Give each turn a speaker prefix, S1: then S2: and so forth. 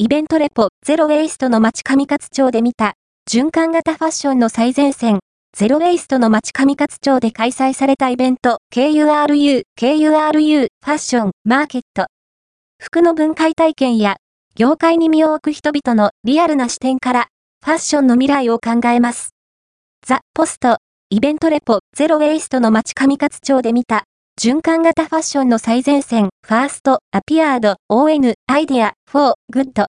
S1: イベントレポゼロウェイストの街上勝町で見た循環型ファッションの最前線ゼロウェイストの街上勝町で開催されたイベント KURU KURU ファッションマーケット服の分解体験や業界に身を置く人々のリアルな視点からファッションの未来を考えます。 The post イベントレポゼロウェイストの街上勝町で見た循環型ファッションの最前線、ファースト、アピアード、ON、アイデア、フォー、グッド。